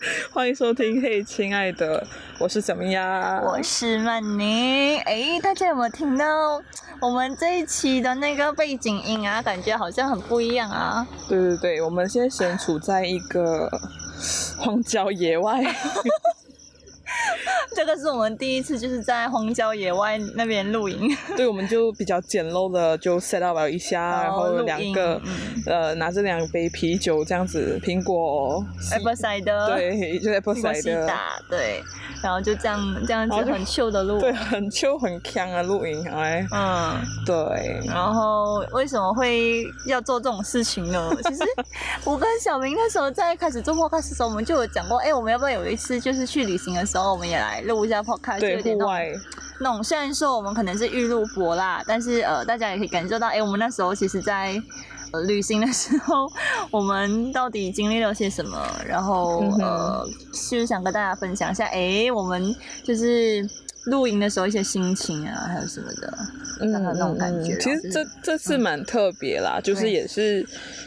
欢迎收听。嘿，亲爱的，我是小明呀，我是曼宁。哎，大家有没有听到我们这一期的那个背景音啊？感觉好像很不一样啊。对对对，我们现在身处在一个荒郊野外。这个是我们第一次就是在荒郊野外那边露营，对，我们就比较简陋的就 set up 了一下，然后两个呃拿着两杯啤酒这样子，苹果 apple cider，对，就 apple cider，对，然后就这样这样子很 chill 的露，对，很 chill 很 c 的露营，哎，嗯，对，然后为什么会要做这种事情呢？其实我跟小明那时候在开始做 podcast 的时候，我们就有讲过，哎，我们要不要有一次就是去旅行的时候，我们也来。录一下 podcast，对户外那种。虽然说我们可能是预录播啦，但是呃，大家也可以感受到，哎，我们那时候其实，在呃旅行的时候，我们到底经历了些什么？然后呃，就是想跟大家分享一下，哎，我们就是露营的时候一些心情啊，还有什么的，嗯，那种感觉。其实这这次蛮特别啦，就是也是。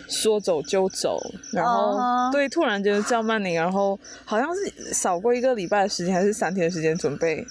说走就走，然后对，突然间叫曼宁，然后好像是少过一个礼拜的时间，还是三天的时间准备，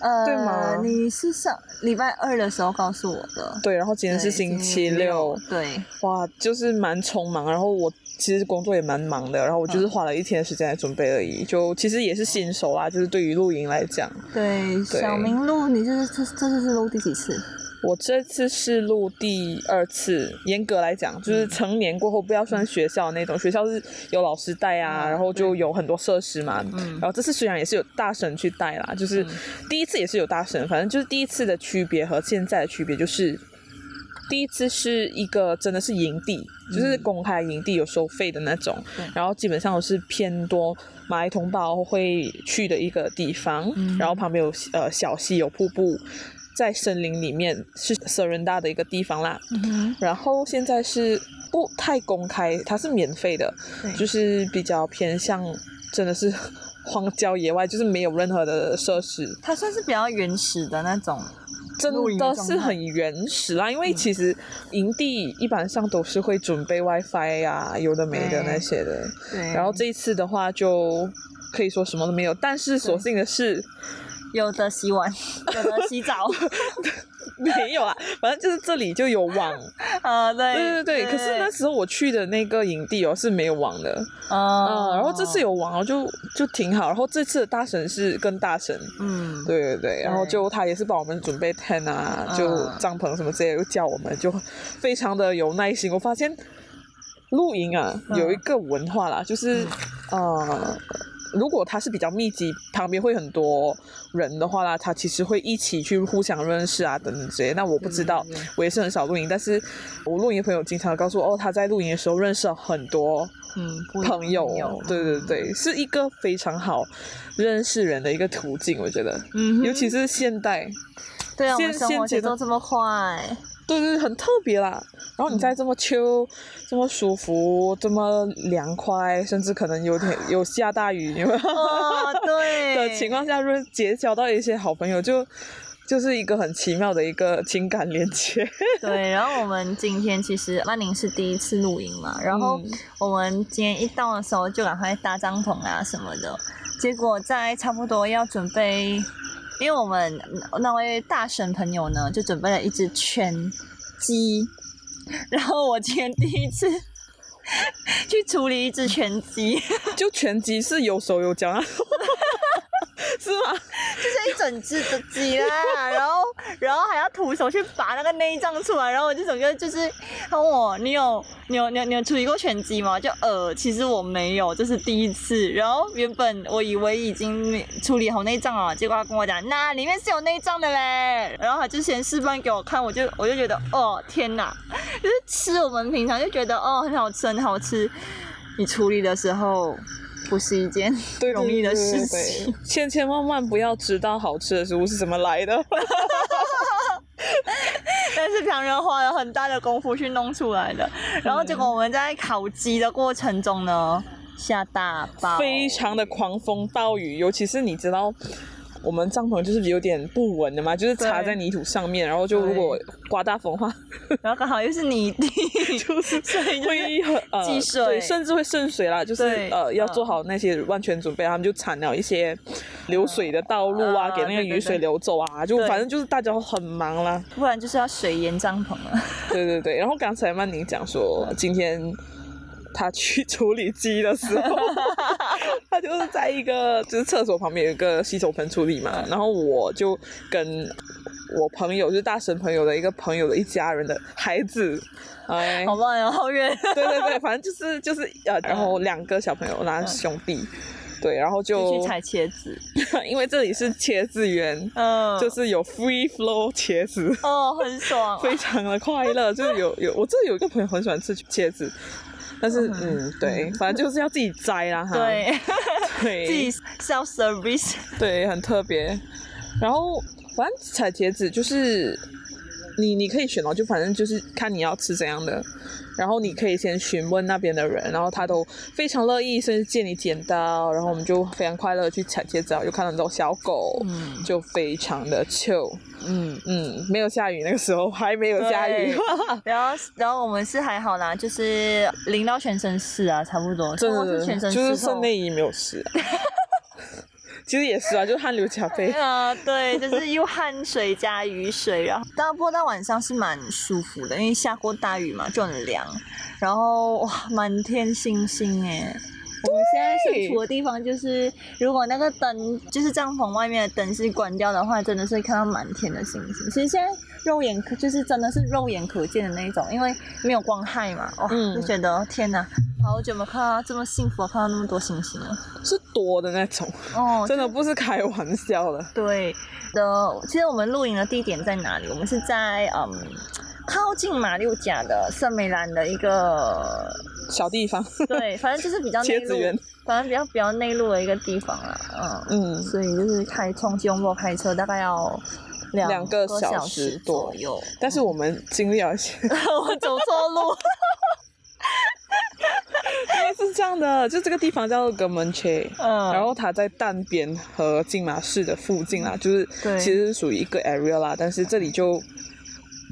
呃，对吗？你是上礼拜二的时候告诉我的，对，然后今天是星期六，对，哇，就是蛮匆忙，然后我其实工作也蛮忙的，然后我就是花了一天的时间来准备而已，就其实也是新手啦，就是对于露营来讲，对，小明露，你这是这这次是露第几次？我这次是录第二次，严格来讲，就是成年过后不要算学校那种，学校是有老师带啊，然后就有很多设施嘛。然后这次虽然也是有大神去带啦，就是第一次也是有大神，反正就是第一次的区别和现在的区别就是，第一次是一个真的是营地，就是公开营地有收费的那种，然后基本上都是偏多马来同胞会去的一个地方，然后旁边有呃小溪有瀑布。在森林里面是舍人大的一个地方啦，然后现在是不太公开，它是免费的，就是比较偏向真的是荒郊野外，就是没有任何的设施。它算是比较原始的那种，真的是很原始啦。因为其实营地一般上都是会准备 WiFi 呀，有的没的那些的。对。然后这一次的话，就可以说什么都没有，但是所幸的是。有的洗碗，有的洗澡，没有啊，反正就是这里就有网 啊，对对对对。可是那时候我去的那个营地哦是没有网的啊，然后这次有网哦，就就挺好。然后这次的大神是跟大神，嗯，对对对，然后就他也是帮我们准备 tent 啊，就帐篷什么之类，又叫我们就非常的有耐心。我发现露营啊有一个文化啦，就是呃。如果它是比较密集，旁边会很多人的话啦，他其实会一起去互相认识啊，等等这些。那我不知道，我也是很少露营，但是我露营的朋友经常告诉我，哦，他在露营的时候认识了很多嗯朋友，对对对，是一个非常好认识人的一个途径，我觉得，嗯，尤其是现代，对啊，现生活节奏这么快。对对，很特别啦。然后你在这么秋、这么舒服、这么凉快，甚至可能有点有下大雨，有没有？对。的情况下，如果结交到一些好朋友，就就是一个很奇妙的一个情感连接。对。然后我们今天其实曼宁是第一次露营嘛，然后我们今天一到的时候就赶快搭帐篷啊什么的，结果在差不多要准备。因为我们那位大神朋友呢，就准备了一只全鸡，然后我今天第一次去处理一只全鸡，就全鸡是有手有脚啊。是吗？就是一整只的鸡啦，然后然后还要徒手去拔那个内脏出来，然后我就整个就是问我，你有你有你有你有处理过全鸡吗？就呃，其实我没有，这是第一次。然后原本我以为已经处理好内脏了，结果他跟我讲，那里面是有内脏的嘞。然后他就先示范给我看，我就我就觉得哦天哪，就是吃我们平常就觉得哦很好吃很好吃，你处理的时候。不是一件 对容易的事情。对 千千万万不要知道好吃的食物是怎么来的。但是旁人花了很大的功夫去弄出来的，然后结果我们在烤鸡的过程中呢，下大暴，非常的狂风暴雨，尤其是你知道。我们帐篷就是有点不稳的嘛，就是插在泥土上面，然后就如果刮大风的话，然后刚好又是泥地，就是会很呃 积水对，甚至会渗水啦，就是呃要嗯做好那些万全准备，他们就铲了一些流水的道路啊，嗯给那个雨水流走啊，就反正就是大家都很忙啦。不然就是要水淹帐篷了。对对对，然后刚才曼宁讲说今天。他去处理鸡的时候，他就是在一个就是厕所旁边有一个洗手盆处理嘛，然后我就跟我朋友就是大神朋友的一个朋友的一家人的孩子，哎，好慢哦，好远。对对对，反正就是就是呃，然后两个小朋友，那兄弟，对，然后就就去采茄子，因为这里是茄子园，嗯，就是有 free flow 茄子，哦，很爽。非常的快乐，就是有有我这有一个朋友很喜欢吃茄子。但是，嗯，对，反正就是要自己摘啦，哈，对，对，自己 self service，对，很特别。然后，反正采茄子就是你你可以选哦，就反正就是看你要吃怎样的，然后你可以先询问那边的人，然后他都非常乐意，甚至借你剪刀，然后我们就非常快乐去采茄子啊，又看到那种小狗，嗯就非常的 chill。嗯。嗯，没有下雨，那个时候还没有下雨，然后，然后我们是还好啦，就是淋到全身湿啊，差不多，真的是全身就是剩内衣没有湿、啊。其实也是啊，就是汗流浃背。啊、对，就是又汗水加雨水，然后到播到晚上是蛮舒服的，因为下过大雨嘛，就很凉，然后哇，满天星星哎。我们现在身处的地方就是，如果那个灯就是帐篷外面的灯是关掉的话，真的是会看到满天的星星。其实现在肉眼可就是真的是肉眼可见的那一种，因为没有光害嘛，哦，嗯就觉得天哪，好久没有看到这么幸福，看到那么多星星了。是多的那种，哦，真的不是开玩笑的。对的，其实我们露营的地点在哪里？我们是在嗯靠近马六甲的圣美兰的一个，小地方，对，反正就是比较 内陆反正比较比较内陆的一个地方啦，嗯，嗯，所以就是开从吉隆坡开车大概要两两个个小时左右，但是我们经历了一些，我走错路，因 为是这样的，就这个地方叫格门切。嗯，然后它在淡边和金马市的附近啦，就是对其实是属于一个 area 啦，但是这里就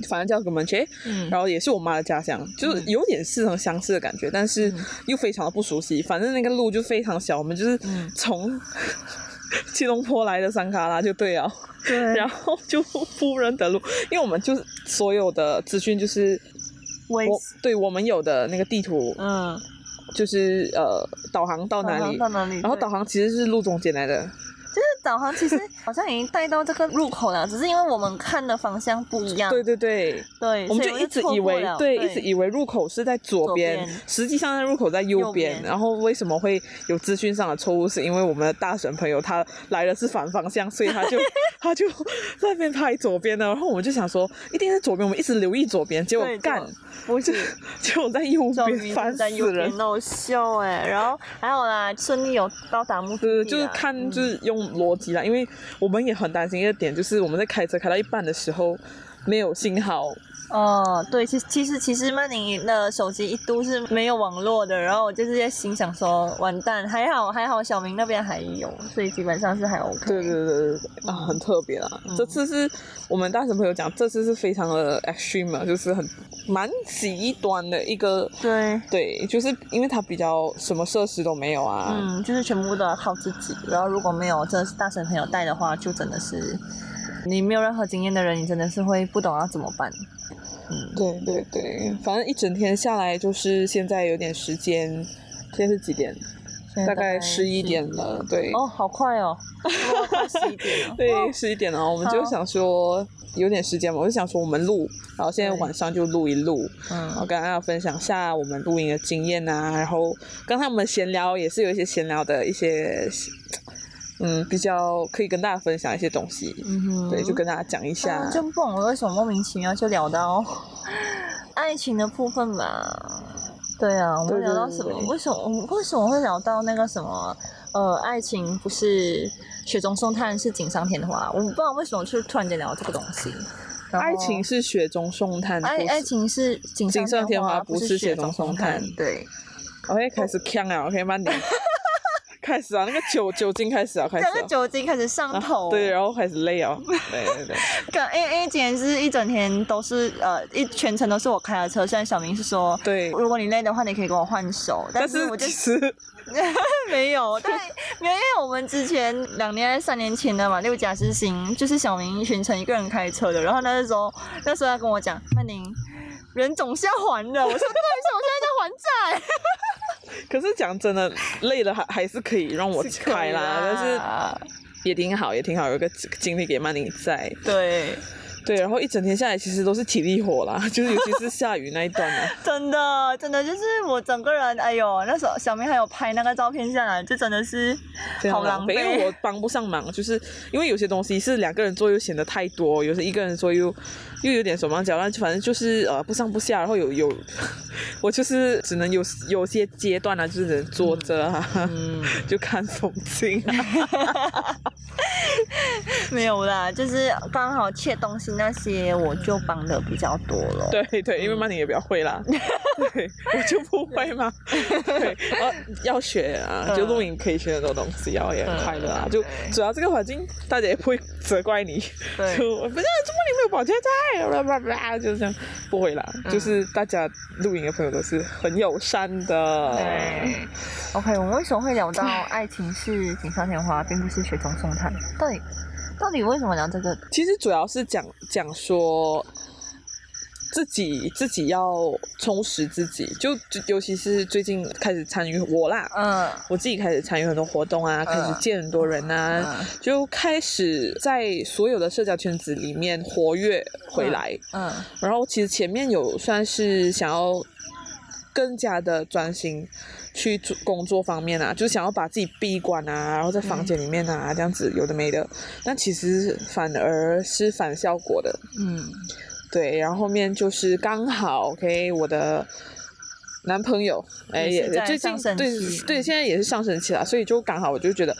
反正叫格门切，嗯然后也是我妈的家乡，就是有点似曾相识的感觉，但是嗯又非常的不熟悉。反正那个路就非常小，我们就是嗯从吉隆坡来的山卡拉就对啊，对，然后就不认得路，因为我们就是所有的资讯就是我我对我们有的那个地图嗯，就是呃导航到哪里，到哪里？然后导航其实是路中间来的，就是导航其实 好像已经带到这个入口了，只是因为我们看的方向不一样。对对对。对，我们就一直以为对，一直以为入口是在左左边边，实际上那入口在右右边。然后为什么会有资讯上的错误？是因为我们的大神朋友他来的是反方向，所以他就 他就在那边拍左边的。然后我们就想说，一定在左边，我们一直留意左边，结果对干，不是结果在右边，烦死是在右边人。闹笑哎，然后还有啦，顺利有到达目的，地就是看，嗯就是用逻辑啦，因为我们也很担心一个点，就是我们在开车开到一半的时候没有信号，哦，对，其实其实其实曼宁的手机一度是没有网络的，然后我就是在心想说，完蛋，还好还好，小明那边还有，所以基本上是还 OK。对对对对对啊，很特别啦。嗯这次是我们大神朋友讲，这次是非常的 extreme，啊就是很蛮极端的一个。对，对，就是因为它比较什么设施都没有啊。嗯，就是全部都要靠自己，然后如果没有这是大神朋友带的话，就真的是你没有任何经验的人，你真的是会不懂要怎么办。嗯，对对对，反正一整天下来，就是现在有点时间，现在是几点？大概十一点了。对。哦，好快哦，快十一点了。对，哦十一点了，我们就想说有点时间嘛，我就想说我们录，然后现在晚上就录一录，然后嗯，跟大家分享下我们录音的经验啊，然后刚才我们闲聊也是有一些闲聊的一些，嗯，比较可以跟大家分享一些东西，嗯哼对，就跟大家讲一下嗯，就不懂为什么莫名其妙就聊到 爱情的部分吧。对啊，我们聊到什么？为什么为什么会聊到那个什么？呃，爱情不是雪中送炭，是锦上添花。我不知道为什么就突然间聊这个东西。爱情是雪中送炭，爱爱情是锦上添花，不是雪中送炭。对，OK，开始呛啊，OK，慢点。开始啊，那个酒 酒精开始啊，开始。那个酒精开始上头。对，然后开始累啊。对对对。因为因为今天是一整天都是呃一全程都是我开的车，虽然小明是说，对，如果你累的话，你可以跟我换手，但是我就是 没有，但没有，因为我们之前两年三年前的嘛，六甲之行就是小明全程一个人开车的，然后那时候那时候他跟我讲，曼宁，人总是要还的，我说对，是我现在在还债。可是讲真的，累了还还是可以让我开啦，但是也挺好，也挺好，有个精力给曼宁在。对。对，然后一整天下来，其实都是体力活啦，就是尤其是下雨那一段啊。真的，真的就是我整个人，哎呦，那时候小明还有拍那个照片下来，就真的是好狼狈。因为我帮不上忙，就是因为有些东西是两个人做又显得太多，有时一个人做又又有点手忙脚乱，反正就是呃不上不下，然后有有 我就是只能有有些阶段啊，就是人坐着啊，就看风景。没有啦，就是刚好切东西那些，我就帮的比较多了。对对，因为曼宁也比较会啦，对，我就不会嘛。对，啊，要学啊，就录影可以学很多东西，然后也很快乐啊。就主要这个环境，大家也不会责怪你。对，不是，怎么你没有保洁在？叭叭叭，就是这样，不会啦。就是大家录影的朋友都是很友善的。对，OK，我们为什么会聊到爱情是锦上添花，并不是雪中送炭？到底？到底为什么聊这个？其实主要是讲讲说自己自己要充实自己，就尤其是最近开始参与我啦，嗯，我自己开始参与很多活动啊，开始见很多人啊，就开始在所有的社交圈子里面活跃回来，嗯，然后其实前面有算是想要。更加的专心去做工作方面啊，就是想要把自己闭关啊，然后在房间里面啊这样子有的没的，但其实反而是反效果的。嗯，对，然后后面就是刚好，OK，我的男朋友哎也最近对对现在也是上升期了，所以就刚好我就觉得，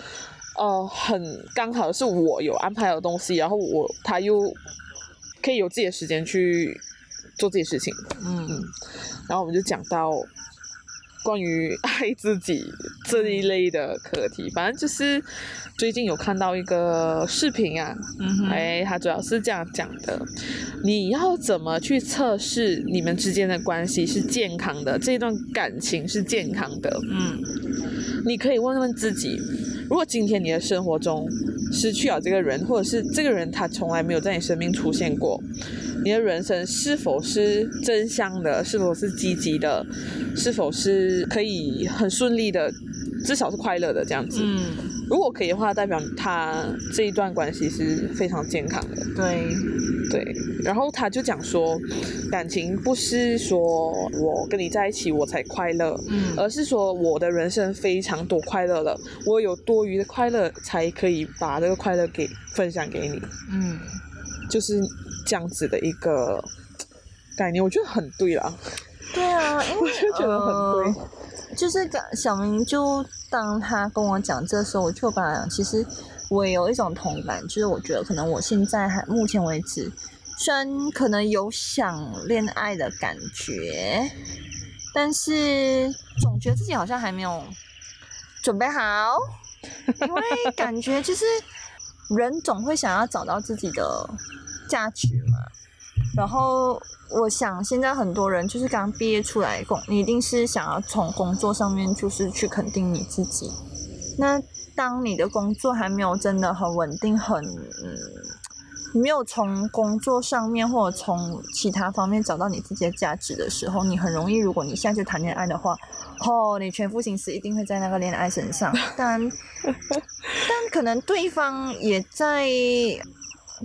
哦，很刚好是我有安排的东西，然后我他又可以有自己的时间去。做这些事情，嗯，然后我们就讲到关于 爱自己这一类的课题，反正就是最近有看到一个视频啊，嗯哎，他主要是这样讲的：你要怎么去测试你们之间的关系是健康的，这段感情是健康的？嗯，你可以问问自己，如果今天你的生活中失去了这个人，或者是这个人他从来没有在你生命出现过。你的人生是否是真香的？是否是积极的？是否是可以很顺利的？至少是快乐的这样子。嗯，如果可以的话，代表他这一段关系是非常健康的。对，对。然后他就讲说，感情不是说我跟你在一起我才快乐，嗯，而是说我的人生非常多快乐了，我有多余的快乐才可以把这个快乐给分享给你。嗯，就是。这样子的一个概念，我觉得很对啦。对啊，因为就觉得很对。就是小明，就当他跟我讲这时候，我就把，其实我也有一种同感，就是我觉得可能我现在还目前为止，虽然可能有想恋爱的感觉，但是总觉得自己好像还没有准备好，因为感觉就是人总会想要找到自己的。价值嘛，然后我想现在很多人就是刚毕业出来工，你一定是想要从工作上面就是去肯定你自己。那当你的工作还没有真的很稳定，很嗯，没有从工作上面或者从其他方面找到你自己的价值的时候，你很容易，如果你现在就谈恋爱的话，哦，你全副心思一定会在那个恋爱身上，但 但可能对方也在。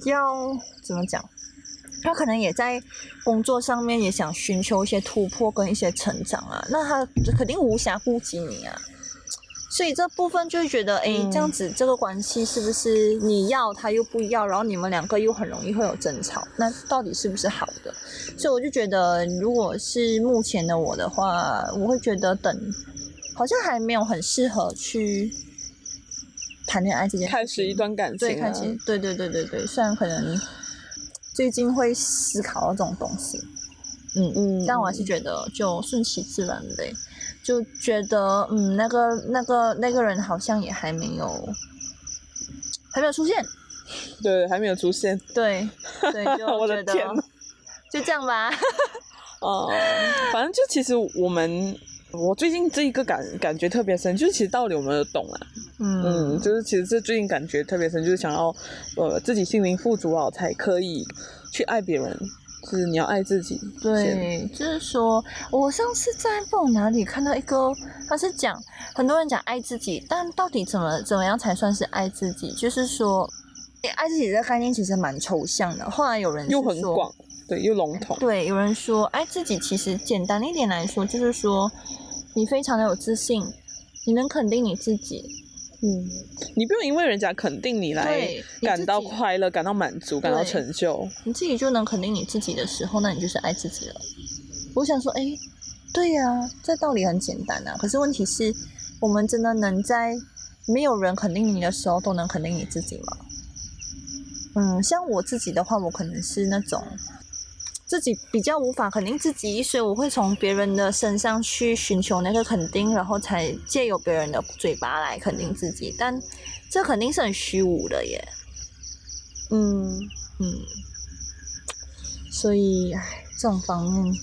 要怎么讲？他可能也在工作上面也想寻求一些突破跟一些成长啊。那他肯定无暇顾及你啊。所以这部分就会觉得，哎，这样子这个关系是不是你要他又不要，然后你们两个又很容易会有争吵，那到底是不是好的？所以我就觉得，如果是目前的我的话，我会觉得等，好像还没有很适合去谈恋爱这件开始一段感情，对，开始，对对对对对，虽然可能最近会思考到这种东西，嗯嗯，但我还是觉得就顺其自然呗。就觉得，嗯，那个、那个、那个人好像也还没有，还没有出现。对，还没有出现。对，对，就我的天，就这样吧。哦，反正就其实我们，我最近这一个感感觉特别深，就是其实道理我们都懂了。嗯，就是其实这最近感觉特别深，就是想要，呃，自己心灵富足啊才可以去爱别人。是你要爱自己。对，就是说，我上次在不懂哪里看到一个，他是讲很多人讲爱自己，但到底怎么怎么样才算是爱自己？就是说，爱自己这个概念其实蛮抽象的。后来有人又很广，对，又笼统。对，有人说爱自己其实简单一点来说，就是说你非常的有自信，你能肯定你自己。嗯，你不用因为人家肯定你来感到快乐、感到满足、感到成就，你自己就能肯定你自己的时候，那你就是爱自己了。我想说，哎，对呀，这道理很简单啊。可是问题是，我们真的能在没有人肯定你的时候都能肯定你自己吗？嗯，像我自己的话，我可能是那种。自己比较无法肯定自己，所以我会从别人的身上去寻求那个肯定，然后才借由别人的嘴巴来肯定自己。但这肯定是很虚无的耶。嗯嗯，所以唉，这种方面，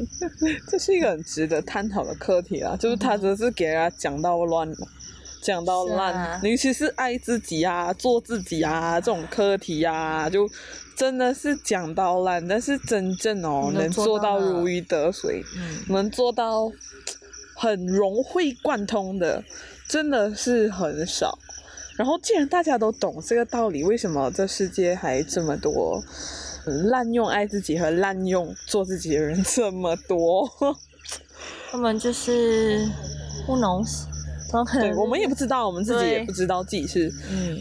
这是一个很值得探讨的课题啊。就是他只是给人家讲到乱了，讲到烂，尤其是爱自己啊、做自己啊这种课题啊，就。真的是讲到烂，但是真正哦，能做到如鱼得水，能做到很融会贯通的，真的是很少。然后，既然大家都懂这个道理，为什么这世界还这么多滥用爱自己和滥用做自己的人这么多？他们就是对，我们也不知道，我们自己也不知道自己是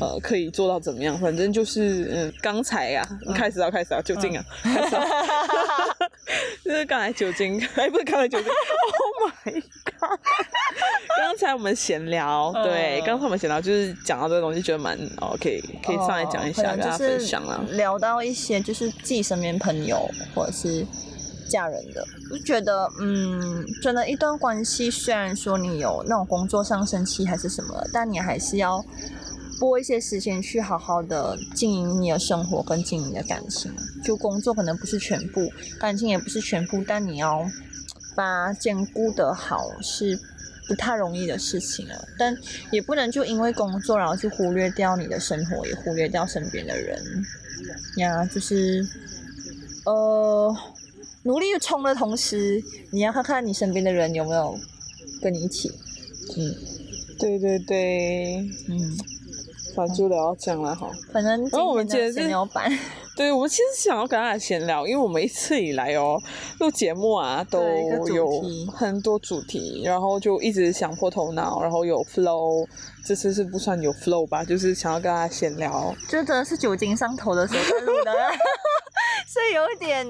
呃可以做到怎么样。反正就是嗯，刚才呀，开始啊开始啊酒精啊，就是刚才酒精，哎，不是刚才酒精，Oh my god！刚才我们闲聊，对，刚才我们闲聊就是讲到这个东西，觉得蛮 OK，可以上来讲一下，跟大家分享啊。聊到一些就是自己身边朋友或者是。嫁人的，就觉得，嗯，真的，一段关系虽然说你有那种工作上升期还是什么，但你还是要拨一些时间去好好的经营你的生活跟经营的感情。就工作可能不是全部，感情也不是全部，但你要把兼顾的好是不太容易的事情了。但也不能就因为工作然后去忽略掉你的生活，也忽略掉身边的人呀，就是，呃。努力冲的同时，你要看看你身边的人有没有跟你一起。嗯，对对对，嗯，反正就要讲了哈。反正，然后我们今天是聊版。对，我们其实想要跟大家闲聊，因为我们一次以来哦，录节目啊都有很多主题，然后就一直想破头脑，然后有 flow。这次是不算有 flow 吧，就是想要跟大家闲聊。就真的是酒精上头的时候在录的。所以有一点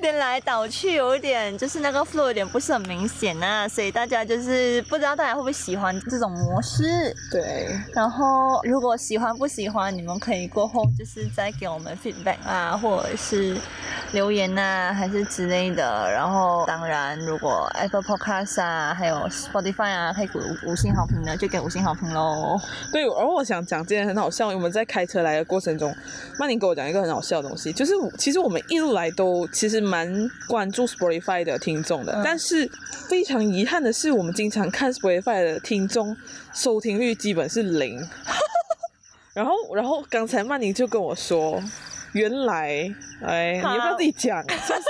颠来倒去，有一点就是那个 flow 有点不是很明显啊，所以大家就是不知道大家会不会喜欢这种模式。对。然后如果喜欢不喜欢，你们可以过后就是再给我们 feedback 啊，或者是留言啊，还是之类的。然后当然，如果 Apple Podcast 啊，还有 Spotify 啊，可以给五星好评的，就给五星好评喽。对，而我想讲今天很好笑，我们在开车来的过程中，曼宁给我讲一个很好笑的东西，就是其实。我们一路来都其实蛮关注 Spotify 的听众的，但是非常遗憾的是，我们经常看 Spotify 的听众收听率基本是零。然后，然后刚才曼宁就跟我说，原来，哎，你要不要自己讲？笑死，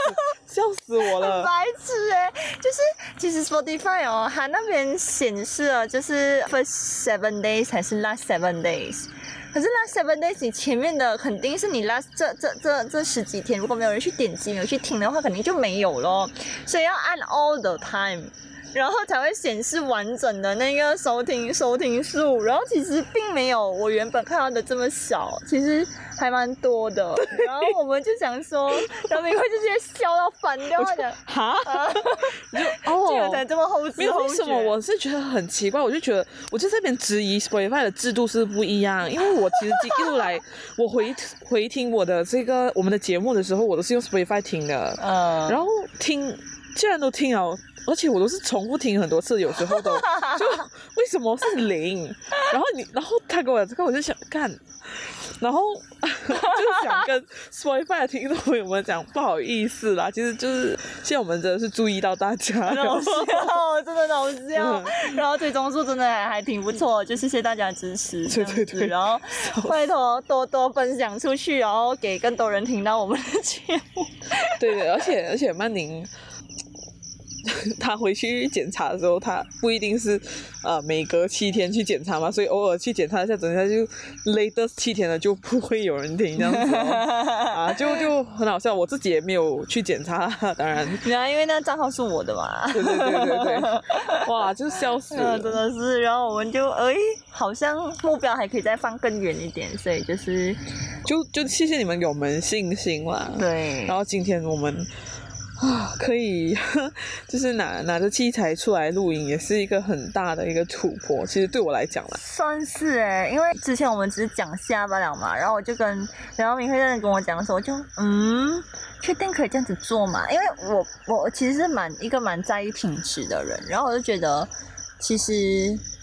笑死我了！白痴哎，就是其实 Spotify 哦，它那边显示了就是 first seven days 还是 last seven days。可是那 seven days 前面的肯定是你 last 这这这这十几天，如果没有人去点击、没有去听的话，肯定就没有咯。所以要按 all the time，然后才会显示完整的那个收听收听数。然后其实并没有我原本看到的这么小，其实还蛮多的。然后我们就想说，杨明会就直接笑到翻掉的。哈，就 哦，这个才这么后知后觉。为什么？我是觉得很奇怪，我就觉得我就这边质疑 Spotify 的制度是不一样，因为我其实一路来 我回回听我的这个我们的节目的时候，我都是用 Spotify 听的，嗯，然后听既然都听了，而且我都是重复听很多次，有时候都就为什么是零？然后你然后他给我这个，我就想看。然后 就想跟 Spotify 的听众朋友们讲，不好意思啦，其实就是现在我们真的是注意到大家，搞 笑，真的搞笑。然后最终数真的还还挺不错，就谢谢大家支持，对对对。然后拜托多多分享出去，然后给更多人听到我们的节目。对对，而且而且曼宁。他回去检查的时候，他不一定是呃每隔七天去检查嘛，所以偶尔去检查一下，等一下就 latest 七天了就不会有人听这样子啊，就就很好笑。我自己也没有去检查，当然，对啊，因为那账号是我的嘛。对对对对对，哇，就笑死了，真的是。然后我们就哎，好像目标还可以再放更远一点，所以就是就就谢谢你们给我们信心啦。对，然后今天我们。啊，可以，就是拿拿着器材出来录影，也是一个很大的一个突破。其实对我来讲啦，算是哎，因为之前我们只是讲下巴了嘛，然后我就跟然后明辉在那跟我讲的时候，我就嗯，确定可以这样子做嘛？因为我我其实是蛮一个蛮在意品质的人，然后我就觉得其实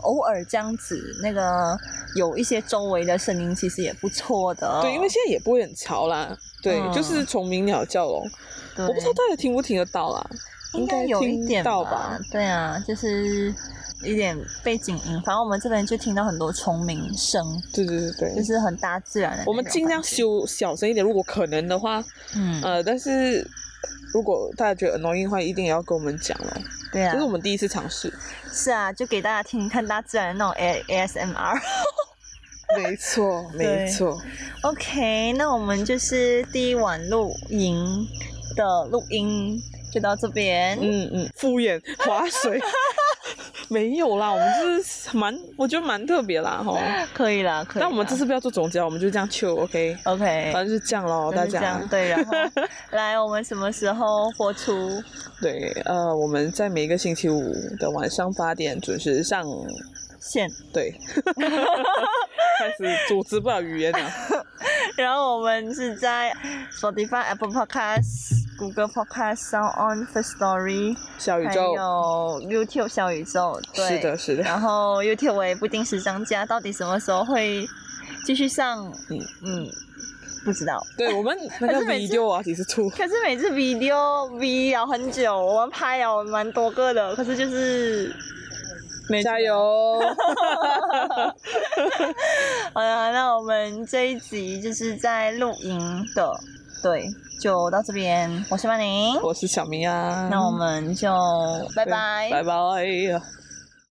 偶尔这样子那个有一些周围的声音，其实也不错的。对，因为现在也不会很吵啦。对，就是虫鸣鸟叫咯。我不知道大家听不听得到啦，应该有一点到吧？对啊，就是一点背景音，反正我们这边就听到很多虫鸣声。对对对对，就是很大自然的。我们尽量修小声一点，如果可能的话。嗯。呃，但是如果大家觉得 annoying 的话，一定也要跟我们讲了。对啊。这是我们第一次尝试。是啊，就给大家听看大自然的那种 A A S M R。没错，没错。OK，那我们就是第一晚露营。的录音就到这边。嗯嗯，敷衍划水，没有啦，我们就是蛮，我觉得蛮特别啦，哈。可以啦，可以。但我们这次不要做总结，我们就这样 Q，OK？OK。反正就是这样喽，大家。对，然后 来，我们什么时候播出？对，呃，我们在每个星期五的晚上八点准时上线。对。开始组织不了语言了。然后我们是在 Spotify、Apple Podcast、Google Podcast、Sound On、First Story、小宇宙，还有 YouTube 小宇宙。对，是的，是的。然后 YouTube 我也不定时上架，到底什么时候会继续上？嗯嗯，不知道。对我们那个 video 啊，其实出。可是每次 video V 了很久，我们拍了蛮多个的，可是就是没。加油！好了，那我们这一集就是在露营的，对，就到这边。我是曼宁，我是小明啊，那我们就拜拜，拜拜。